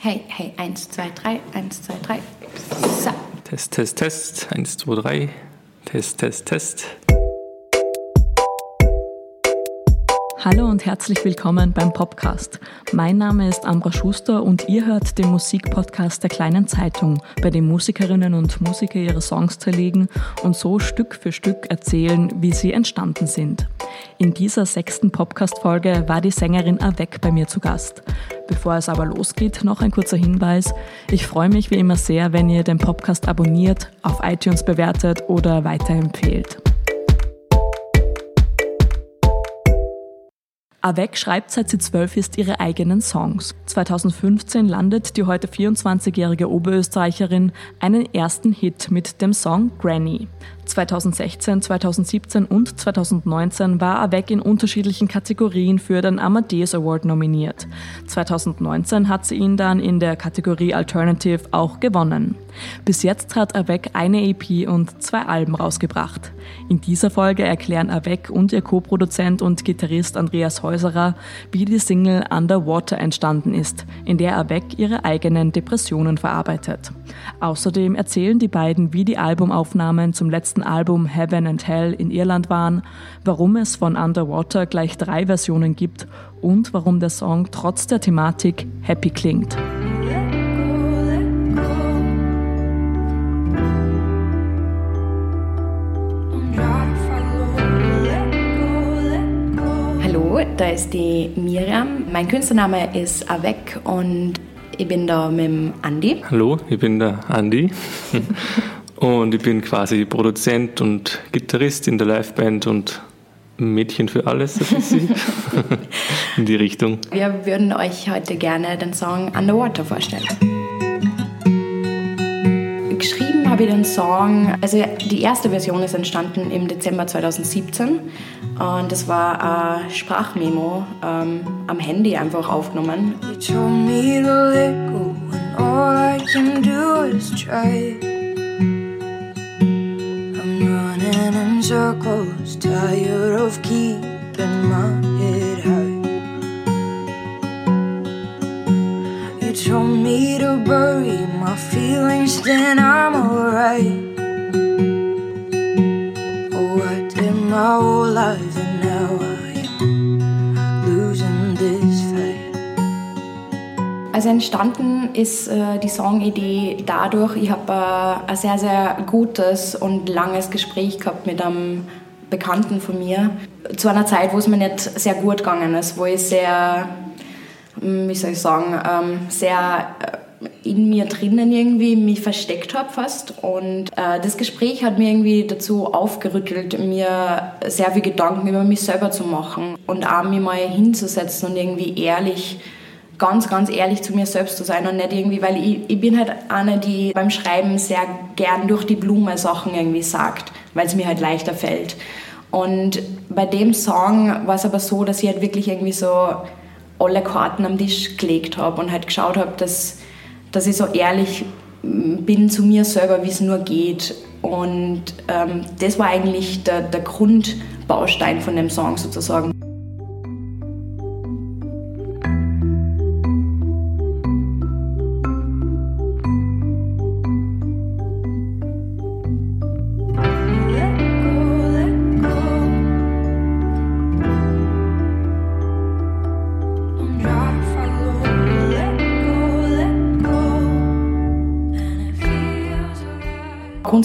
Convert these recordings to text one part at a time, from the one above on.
Hey, hey, eins, zwei, drei, eins, zwei, drei. So. Test, Test, Test. Eins, zwei, drei. Test, Test, Test. Hallo und herzlich willkommen beim Podcast. Mein Name ist Ambra Schuster und ihr hört den Musikpodcast der kleinen Zeitung, bei dem Musikerinnen und Musiker ihre Songs zerlegen und so Stück für Stück erzählen, wie sie entstanden sind. In dieser sechsten Podcast-Folge war die Sängerin Avec bei mir zu Gast. Bevor es aber losgeht, noch ein kurzer Hinweis. Ich freue mich wie immer sehr, wenn ihr den Podcast abonniert, auf iTunes bewertet oder weiterempfehlt. Avec schreibt seit sie zwölf ist ihre eigenen Songs. 2015 landet die heute 24-jährige Oberösterreicherin einen ersten Hit mit dem Song Granny. 2016, 2017 und 2019 war Avec in unterschiedlichen Kategorien für den Amadeus Award nominiert. 2019 hat sie ihn dann in der Kategorie Alternative auch gewonnen. Bis jetzt hat Avec eine EP und zwei Alben rausgebracht. In dieser Folge erklären Avec und ihr Co-Produzent und Gitarrist Andreas Häuserer, wie die Single Underwater entstanden ist, in der Avec ihre eigenen Depressionen verarbeitet. Außerdem erzählen die beiden, wie die Albumaufnahmen zum letzten Album Heaven and Hell in Irland waren, warum es von Underwater gleich drei Versionen gibt und warum der Song trotz der Thematik happy klingt. Hallo, da ist die Miriam. Mein Künstlername ist Avec und ich bin da mit dem Andi. Hallo, ich bin der Andi. Und ich bin quasi Produzent und Gitarrist in der Liveband und Mädchen für alles, so in die Richtung. Wir würden euch heute gerne den Song Underwater vorstellen. Geschrieben habe ich den Song, also die erste Version ist entstanden im Dezember 2017 und das war ein Sprachmemo ähm, am Handy einfach aufgenommen. You told me to let go and all I can do is try. Circles, tired of keeping my head high. You told me to bury my feelings, then I'm alright. Oh, I did my whole life Also entstanden ist äh, die Songidee dadurch, ich habe äh, ein sehr, sehr gutes und langes Gespräch gehabt mit einem Bekannten von mir. Zu einer Zeit, wo es mir nicht sehr gut gegangen ist, wo ich sehr, wie soll ich sagen, ähm, sehr äh, in mir drinnen irgendwie mich versteckt habe fast. Und äh, das Gespräch hat mir irgendwie dazu aufgerüttelt, mir sehr viel Gedanken über mich selber zu machen und auch mich mal hinzusetzen und irgendwie ehrlich, ganz, ganz ehrlich zu mir selbst zu sein und nicht irgendwie, weil ich, ich bin halt eine, die beim Schreiben sehr gern durch die Blume Sachen irgendwie sagt, weil es mir halt leichter fällt. Und bei dem Song war es aber so, dass ich halt wirklich irgendwie so alle Karten am Tisch gelegt habe und halt geschaut habe, dass, dass ich so ehrlich bin zu mir selber, wie es nur geht. Und ähm, das war eigentlich der, der Grundbaustein von dem Song sozusagen.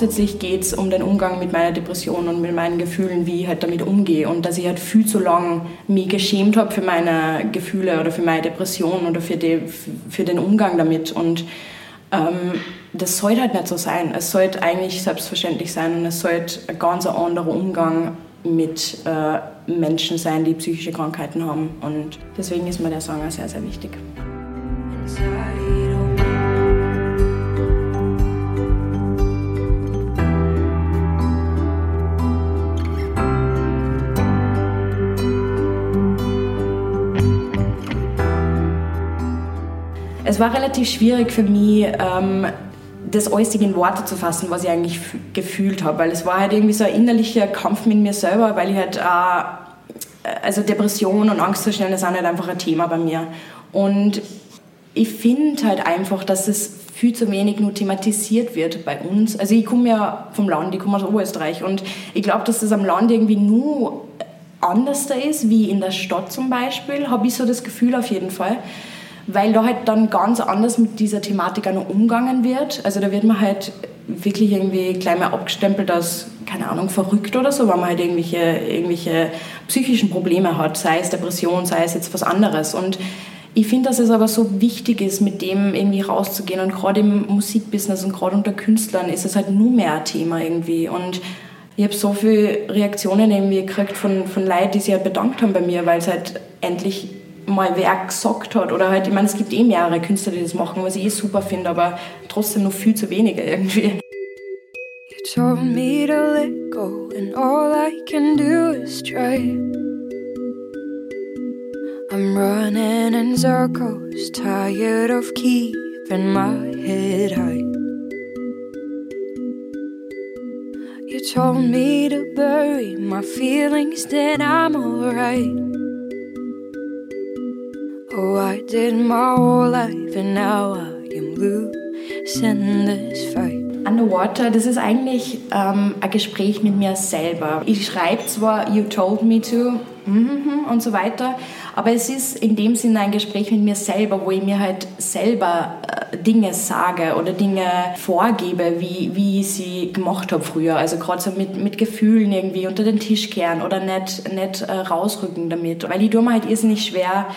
Grundsätzlich geht es um den Umgang mit meiner Depression und mit meinen Gefühlen, wie ich halt damit umgehe. Und dass ich halt viel zu lange mich geschämt habe für meine Gefühle oder für meine Depression oder für, die, für den Umgang damit. Und ähm, das sollte halt nicht so sein. Es sollte eigentlich selbstverständlich sein und es sollte ein ganz anderer Umgang mit äh, Menschen sein, die psychische Krankheiten haben. Und deswegen ist mir der Song auch sehr, sehr wichtig. Es war relativ schwierig für mich, ähm, das alles in Worte zu fassen, was ich eigentlich gefühlt habe, weil es war halt irgendwie so ein innerlicher Kampf mit mir selber, weil ich halt äh, also Depression und Angstzustände sind halt einfach ein Thema bei mir. Und ich finde halt einfach, dass es viel zu wenig nur thematisiert wird bei uns. Also ich komme ja vom Land, ich komme aus Oberösterreich und ich glaube, dass das am Land irgendwie nur anders da ist, wie in der Stadt zum Beispiel, habe ich so das Gefühl auf jeden Fall. Weil da halt dann ganz anders mit dieser Thematik auch noch umgangen wird. Also da wird man halt wirklich irgendwie gleich mal abgestempelt als, keine Ahnung, verrückt oder so, weil man halt irgendwelche, irgendwelche psychischen Probleme hat, sei es Depression, sei es jetzt was anderes. Und ich finde, dass es aber so wichtig ist, mit dem irgendwie rauszugehen. Und gerade im Musikbusiness und gerade unter Künstlern ist es halt nur mehr ein Thema irgendwie. Und ich habe so viele Reaktionen irgendwie gekriegt von, von Leuten, die sich halt bedankt haben bei mir, weil es halt endlich mal wer gesagt hat. Oder halt, ich meine, es gibt eh mehrere Künstler, die das machen, was ich eh super finde, aber trotzdem noch viel zu wenige irgendwie. You told me to let go and all I can do is try. I'm running in circles, tired of keeping my head high. You told me to bury my feelings, then I'm alright. I my whole life and now I am losing this fight. Underwater, das ist eigentlich ähm, ein Gespräch mit mir selber. Ich schreibe zwar You told me to mm und so weiter, aber es ist in dem Sinne ein Gespräch mit mir selber, wo ich mir halt selber äh, Dinge sage oder Dinge vorgebe, wie, wie ich sie gemacht habe früher. Also gerade so mit, mit Gefühlen irgendwie unter den Tisch kehren oder nicht, nicht äh, rausrücken damit. Weil ich tue mir halt irrsinnig schwer,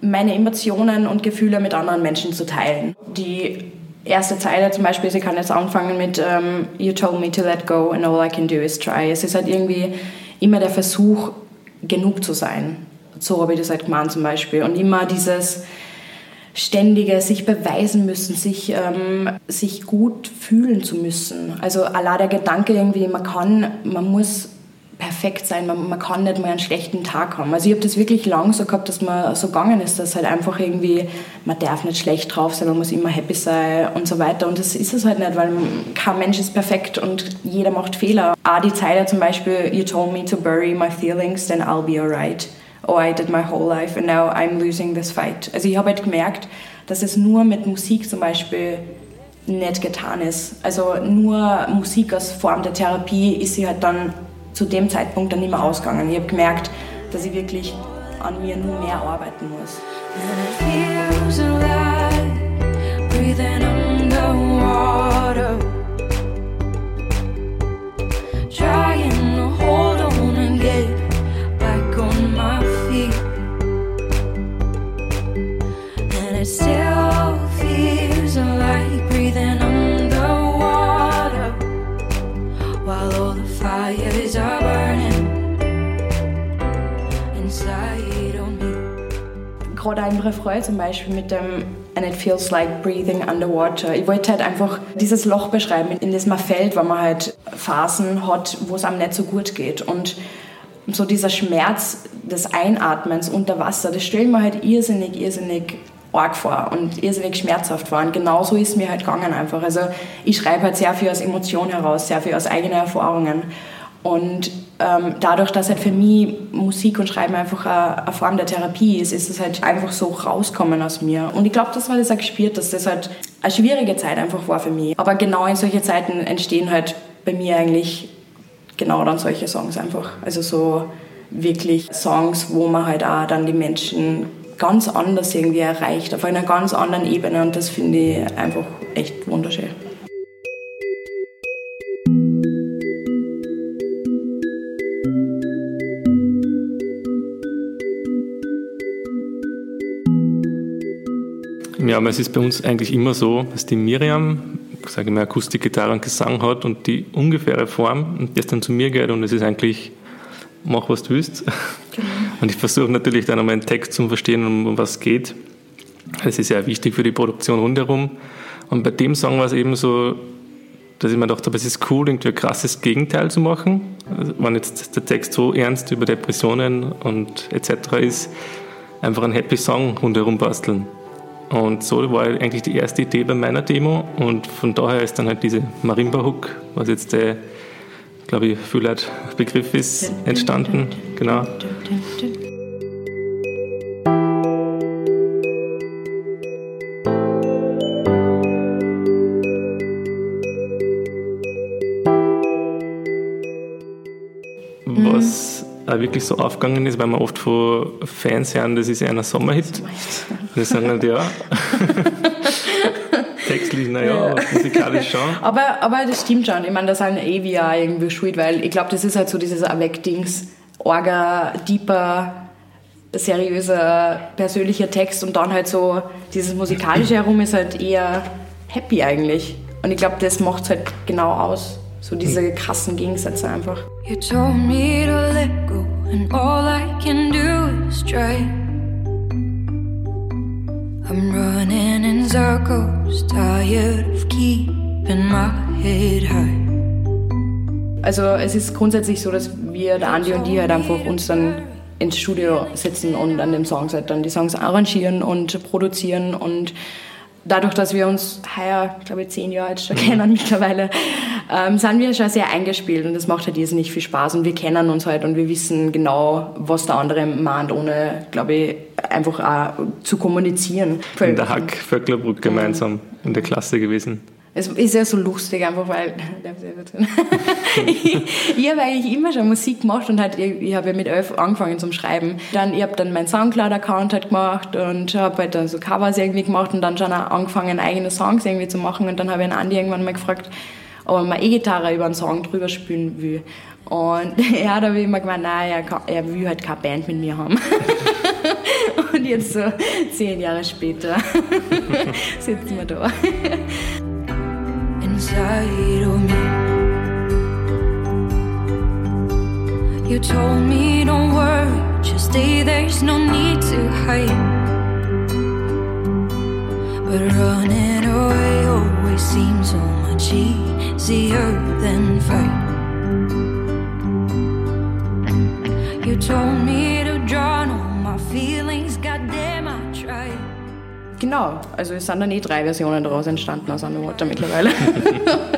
meine Emotionen und Gefühle mit anderen Menschen zu teilen. Die erste Zeile zum Beispiel, sie kann jetzt anfangen mit um, ähm, You told me to let go and all I can do is try. Es ist halt irgendwie immer der Versuch, genug zu sein so habe ich das halt gemacht zum Beispiel. Und immer dieses ständige sich beweisen müssen, sich, ähm, sich gut fühlen zu müssen. Also allein der Gedanke irgendwie, man kann, man muss perfekt sein, man, man kann nicht mal einen schlechten Tag haben. Also ich habe das wirklich lang so gehabt, dass man so gegangen ist, dass halt einfach irgendwie, man darf nicht schlecht drauf sein, man muss immer happy sein und so weiter. Und das ist es halt nicht, weil kein Mensch ist perfekt und jeder macht Fehler. Auch die Zeile zum Beispiel, you told me to bury my feelings, then I'll be alright oh, I did my whole life and now I'm losing this fight. Also ich habe halt gemerkt, dass es nur mit Musik zum Beispiel nicht getan ist. Also nur Musik als Form der Therapie ist sie halt dann zu dem Zeitpunkt dann mehr ausgegangen. Ich habe gemerkt, dass ich wirklich an mir nur mehr arbeiten muss. Trying Gerade ein Refrain zum Beispiel mit dem And it feels like breathing underwater. Ich wollte halt einfach dieses Loch beschreiben, in das man fällt, wenn man halt Phasen hat, wo es einem nicht so gut geht. Und so dieser Schmerz des Einatmens unter Wasser, das stelle ich mir halt irrsinnig, irrsinnig arg vor und irrsinnig schmerzhaft vor. Und genauso ist mir halt gegangen einfach. Also ich schreibe halt sehr viel aus Emotion heraus, sehr viel aus eigenen Erfahrungen. Und ähm, dadurch, dass halt für mich Musik und Schreiben einfach eine, eine Form der Therapie ist, ist es halt einfach so rauskommen aus mir. Und ich glaube, das war das auch gespürt, dass das halt eine schwierige Zeit einfach war für mich. Aber genau in solche Zeiten entstehen halt bei mir eigentlich genau dann solche Songs einfach. Also so wirklich Songs, wo man halt auch dann die Menschen ganz anders irgendwie erreicht, auf einer ganz anderen Ebene und das finde ich einfach echt wunderschön. Ja, aber es ist bei uns eigentlich immer so, dass die Miriam sage ich mal, Akustikgitarre und Gesang hat und die ungefähre Form und das dann zu mir geht und es ist eigentlich, mach was du willst. Genau. Und ich versuche natürlich dann einmal einen Text zu verstehen, um was es geht. Das ist sehr wichtig für die Produktion rundherum. Und bei dem Song war es eben so, dass ich mir gedacht habe, es ist cool, irgendwie ein krasses Gegenteil zu machen. Also, wenn jetzt der Text so ernst über Depressionen und etc. ist, einfach einen Happy Song rundherum basteln. Und so war eigentlich die erste Idee bei meiner Demo und von daher ist dann halt diese Marimba-Hook, was jetzt der, glaube ich, viel Begriff ist, entstanden. Genau. Auch wirklich so aufgegangen ist, weil man oft von Fans hören, das ist ja ein Sommerhit. Und die sagen halt, ja. Textlich, naja, ja. musikalisch schon. Aber, aber das stimmt schon. Ich meine, da sind eh wir auch irgendwie schuld, weil ich glaube, das ist halt so dieses Avec-Dings, Orga, deeper, seriöser, persönlicher Text und dann halt so dieses musikalische herum ist halt eher happy eigentlich. Und ich glaube, das macht es halt genau aus. So diese krassen Gegensätze einfach. You told me to let go and all I can do is try. I'm running in circles, tired of keeping my head high. Also es ist grundsätzlich so, dass wir, der Andi und die halt einfach uns dann ins Studio setzen und an dem Song halt dann die Songs arrangieren und produzieren und dadurch, dass wir uns heuer, glaube ich, zehn Jahre jetzt schon kennen mittlerweile, ähm, sind wir schon sehr eingespielt und das macht halt nicht viel Spaß und wir kennen uns halt und wir wissen genau, was der andere meint, ohne, glaube ich, einfach auch zu kommunizieren. In der Hack Vöcklerbruck gemeinsam in der Klasse gewesen. Es ist ja so lustig einfach, weil ich, habe eigentlich immer schon Musik gemacht und halt, ich, habe ja mit elf angefangen zum Schreiben. Dann, ich habe dann meinen Soundcloud-Account halt gemacht und habe halt dann so Covers irgendwie gemacht und dann schon angefangen, eigene Songs irgendwie zu machen. Und dann habe ich einen Andi irgendwann mal gefragt, ob er mal E-Gitarre über einen Song drüber spielen will. Und er hat aber immer gemeint, nein, er, kann, er will halt keine Band mit mir haben. und jetzt so zehn Jahre später sitzen wir da inside of me. You told me don't worry, just stay, there's no need to hide. But running away always seems so much easier than fight. Genau, also es sind dann eh drei Versionen daraus entstanden aus Underwater mittlerweile.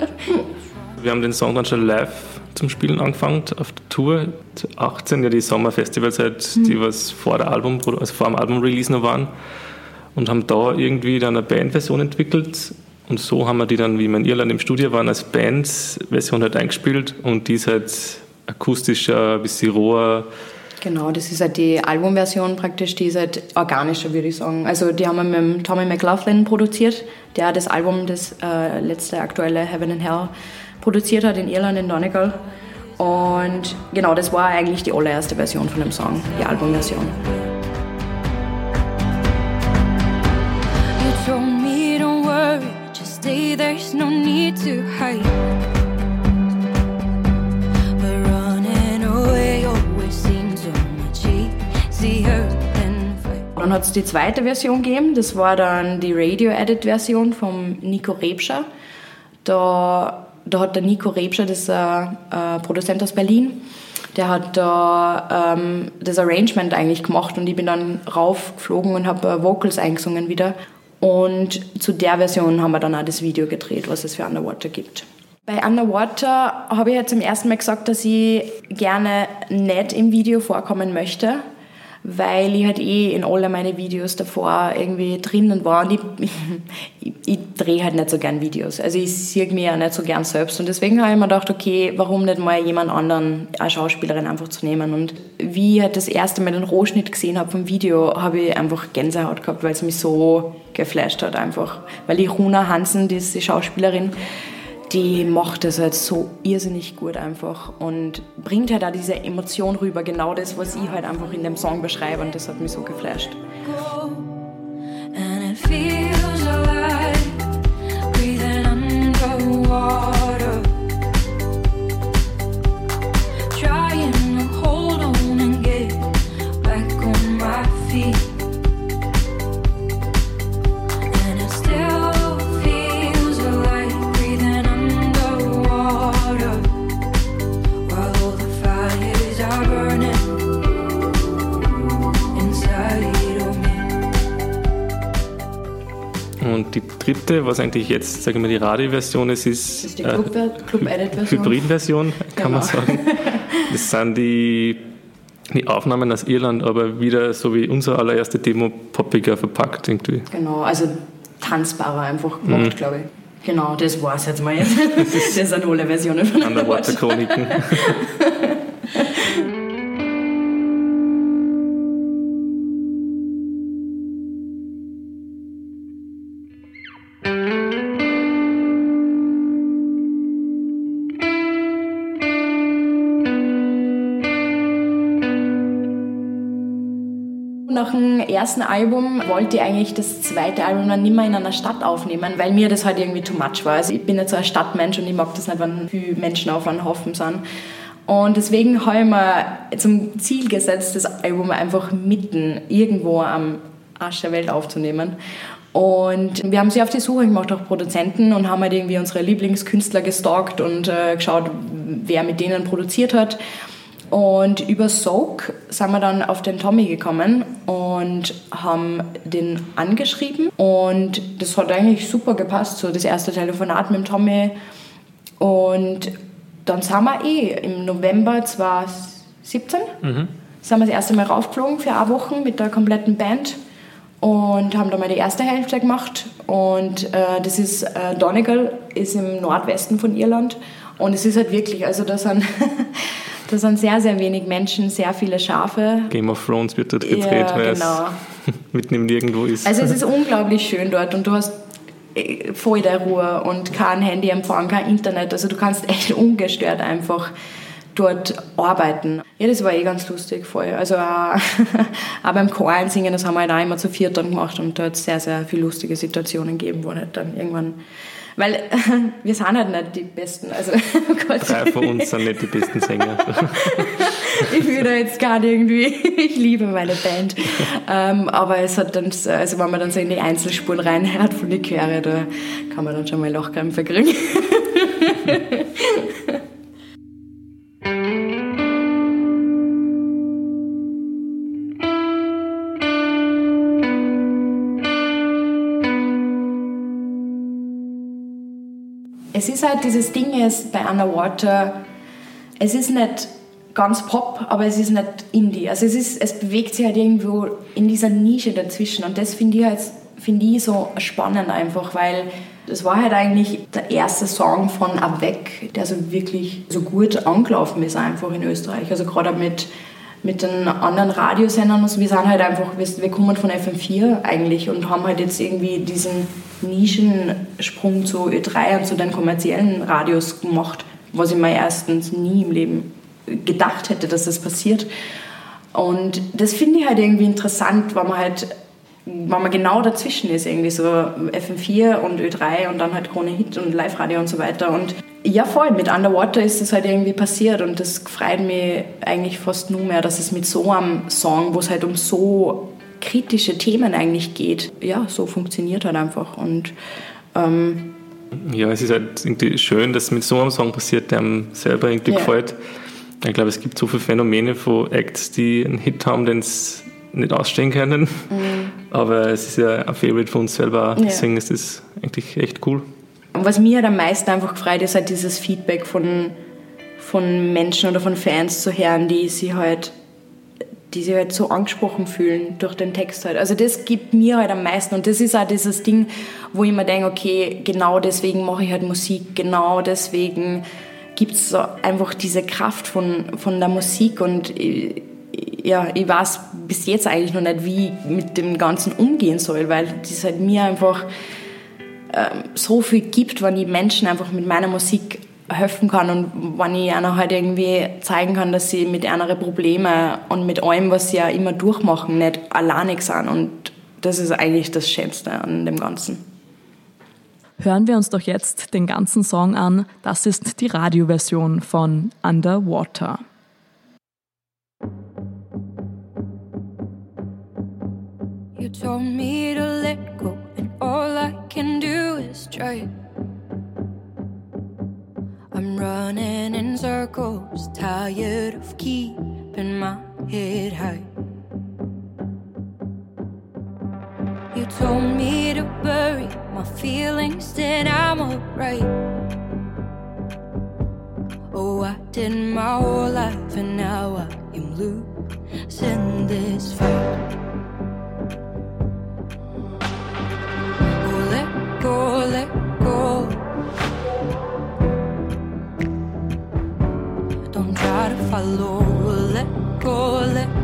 Wir haben den Song dann schon live zum Spielen angefangen auf der Tour. 18 ja die Sommerfestivalzeit, mhm. die was vor der Album, also vor dem Album-Release noch waren. Und haben da irgendwie dann eine Bandversion entwickelt. Und so haben wir die dann, wie wir in Irland im Studio waren, als Bandversion halt eingespielt. Und die ist halt akustischer, ein bisschen roher, Genau, das ist halt die Albumversion praktisch, die ist halt organischer, würde ich sagen. Also die haben wir mit Tommy McLaughlin produziert, der das Album, das äh, letzte aktuelle Heaven and Hell, produziert hat in Irland, in Donegal. Und genau, das war eigentlich die allererste Version von dem Song, die Albumversion. You told me don't worry, just stay, there's no need to hide. Hat es die zweite Version gegeben, das war dann die Radio-Edit-Version von Nico Rebscher. Da, da hat der Nico Rebscher, das ist ein, Produzent aus Berlin, der hat da ähm, das Arrangement eigentlich gemacht und ich bin dann raufgeflogen und habe Vocals eingesungen wieder. Und zu der Version haben wir dann auch das Video gedreht, was es für Underwater gibt. Bei Underwater habe ich ja zum ersten Mal gesagt, dass ich gerne nicht im Video vorkommen möchte weil ich halt eh in alle meine Videos davor irgendwie drinnen war und ich, ich, ich drehe halt nicht so gern Videos. Also ich sehe mich ja nicht so gern selbst und deswegen habe ich mir gedacht, okay, warum nicht mal jemand anderen als Schauspielerin einfach zu nehmen und wie ich halt das erste Mal den Rohschnitt gesehen habe vom Video, habe ich einfach Gänsehaut gehabt, weil es mich so geflasht hat einfach. Weil die Runa Hansen, die ist die Schauspielerin, die macht das halt so irrsinnig gut einfach und bringt halt auch diese Emotion rüber, genau das, was ich halt einfach in dem Song beschreibe und das hat mich so geflasht. And it feels alive, breathing underwater. Und die dritte, was eigentlich jetzt, sagen wir, die Radioversion ist, ist, ist die Club, äh, Club Hybridversion, kann genau. man sagen. Das sind die, die Aufnahmen aus Irland, aber wieder so wie unsere allererste Demo poppiger verpackt irgendwie. Genau, also tanzbarer einfach gemacht, mhm. glaube ich. Genau, das war es jetzt mal jetzt. Das, sind alle Versionen von Underwater Nach dem ersten Album wollte ich eigentlich das zweite Album dann nicht mehr in einer Stadt aufnehmen, weil mir das halt irgendwie too much war. Also ich bin nicht so ein Stadtmensch und ich mag das nicht, wenn viele Menschen auf einen Haufen sind. Und deswegen habe ich mir zum Ziel gesetzt, das Album einfach mitten irgendwo am Arsch der Welt aufzunehmen. Und wir haben sie auf die Suche gemacht nach Produzenten und haben halt irgendwie unsere Lieblingskünstler gestalkt und äh, geschaut, wer mit denen produziert hat. Und über Soak sind wir dann auf den Tommy gekommen und haben den angeschrieben. Und das hat eigentlich super gepasst, so das erste Telefonat mit dem Tommy. Und dann sind wir eh im November 2017, mhm. sind wir das erste Mal raufgeflogen für eine Woche mit der kompletten Band und haben da mal die erste Hälfte gemacht. Und äh, das ist, äh, Donegal ist im Nordwesten von Irland. Und es ist halt wirklich, also da sind Da sind sehr, sehr wenig Menschen, sehr viele Schafe. Game of Thrones wird dort gedreht, ja, weil genau. es mitten im Nirgendwo ist. Also es ist unglaublich schön dort und du hast äh, voll der Ruhe und kein Handyempfang, kein Internet. Also du kannst echt ungestört einfach dort arbeiten. Ja, das war eh ganz lustig voll. Also auch, auch beim Choral singen, das haben wir halt auch immer zu viert dann gemacht und da hat es sehr, sehr viele lustige Situationen gegeben, wo halt dann irgendwann weil wir sind halt nicht die Besten. Also, oh Drei von uns sind nicht die besten Sänger. ich will da jetzt gar nicht irgendwie, ich liebe meine Band. Ähm, aber es hat dann, also wenn man dann so in die Einzelspuren reinhört von den Chöre, da kann man dann schon mal Lochkrämpfe kriegen. Es ist halt dieses Ding ist bei Underwater, es ist nicht ganz Pop, aber es ist nicht Indie. Also es, ist, es bewegt sich halt irgendwo in dieser Nische dazwischen und das finde ich, halt, find ich so spannend einfach, weil das war halt eigentlich der erste Song von Avec, der so wirklich so gut angelaufen ist einfach in Österreich. Also gerade mit mit den anderen Radiosendern. Also wir sind halt einfach, wir, kommen von FM4 eigentlich und haben halt jetzt irgendwie diesen Nischensprung zu Ö3 und zu den kommerziellen Radios gemacht, was ich mir erstens nie im Leben gedacht hätte, dass das passiert. Und das finde ich halt irgendwie interessant, weil man halt wenn man genau dazwischen ist, irgendwie so FM4 und Ö3 und dann halt Krone Hit und Live-Radio und so weiter. Und ja, voll, mit Underwater ist das halt irgendwie passiert und das freut mich eigentlich fast nur mehr, dass es mit so einem Song, wo es halt um so kritische Themen eigentlich geht, ja, so funktioniert halt einfach und ähm, ja, es ist halt irgendwie schön, dass es mit so einem Song passiert, der einem selber irgendwie ja. gefällt. Ich glaube, es gibt so viele Phänomene von Acts, die einen Hit haben, den es nicht ausstehen können. Mhm. Aber es ist ja ein Favorite von uns selber, deswegen ja. ist das eigentlich echt cool. Und was mir halt am meisten einfach gefreut ist halt dieses Feedback von, von Menschen oder von Fans zu hören, die sich halt die sich halt so angesprochen fühlen durch den Text halt. Also das gibt mir halt am meisten und das ist auch dieses Ding, wo ich mir denke, okay, genau deswegen mache ich halt Musik, genau deswegen gibt es so einfach diese Kraft von, von der Musik und ich, ja, ich weiß bis jetzt eigentlich noch nicht, wie ich mit dem Ganzen umgehen soll, weil das halt mir einfach ähm, so viel gibt, wenn ich Menschen einfach mit meiner Musik helfen kann und wenn ich einer halt irgendwie zeigen kann, dass sie mit anderen Problemen und mit allem, was sie ja immer durchmachen, nicht alleinig sind und das ist eigentlich das Schönste an dem Ganzen. Hören wir uns doch jetzt den ganzen Song an. Das ist die Radioversion von Underwater. Told me to let go and All I can do is try. I'm running in circles, tired of keeping my head high. You told me to bury my feelings, that I'm alright. Oh, I did my whole life, and now I am losing this fight. Try to follow, let go, let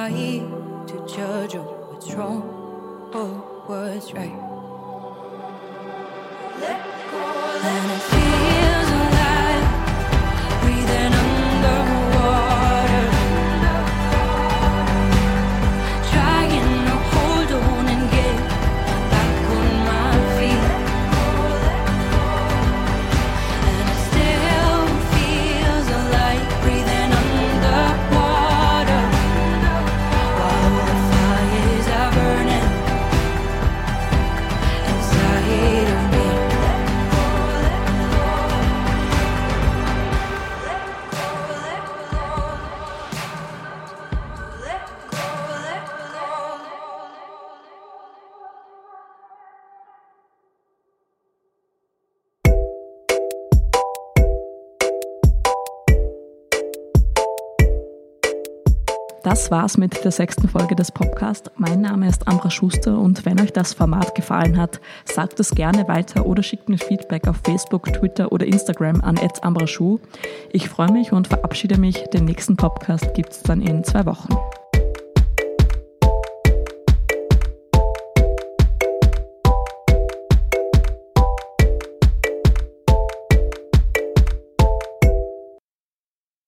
I to judge of what's wrong or what's right? Let go, let Das war's mit der sechsten Folge des Podcasts. Mein Name ist Ambra Schuster und wenn euch das Format gefallen hat, sagt es gerne weiter oder schickt mir Feedback auf Facebook, Twitter oder Instagram an ambraschuh. Ich freue mich und verabschiede mich. Den nächsten Podcast gibt's dann in zwei Wochen.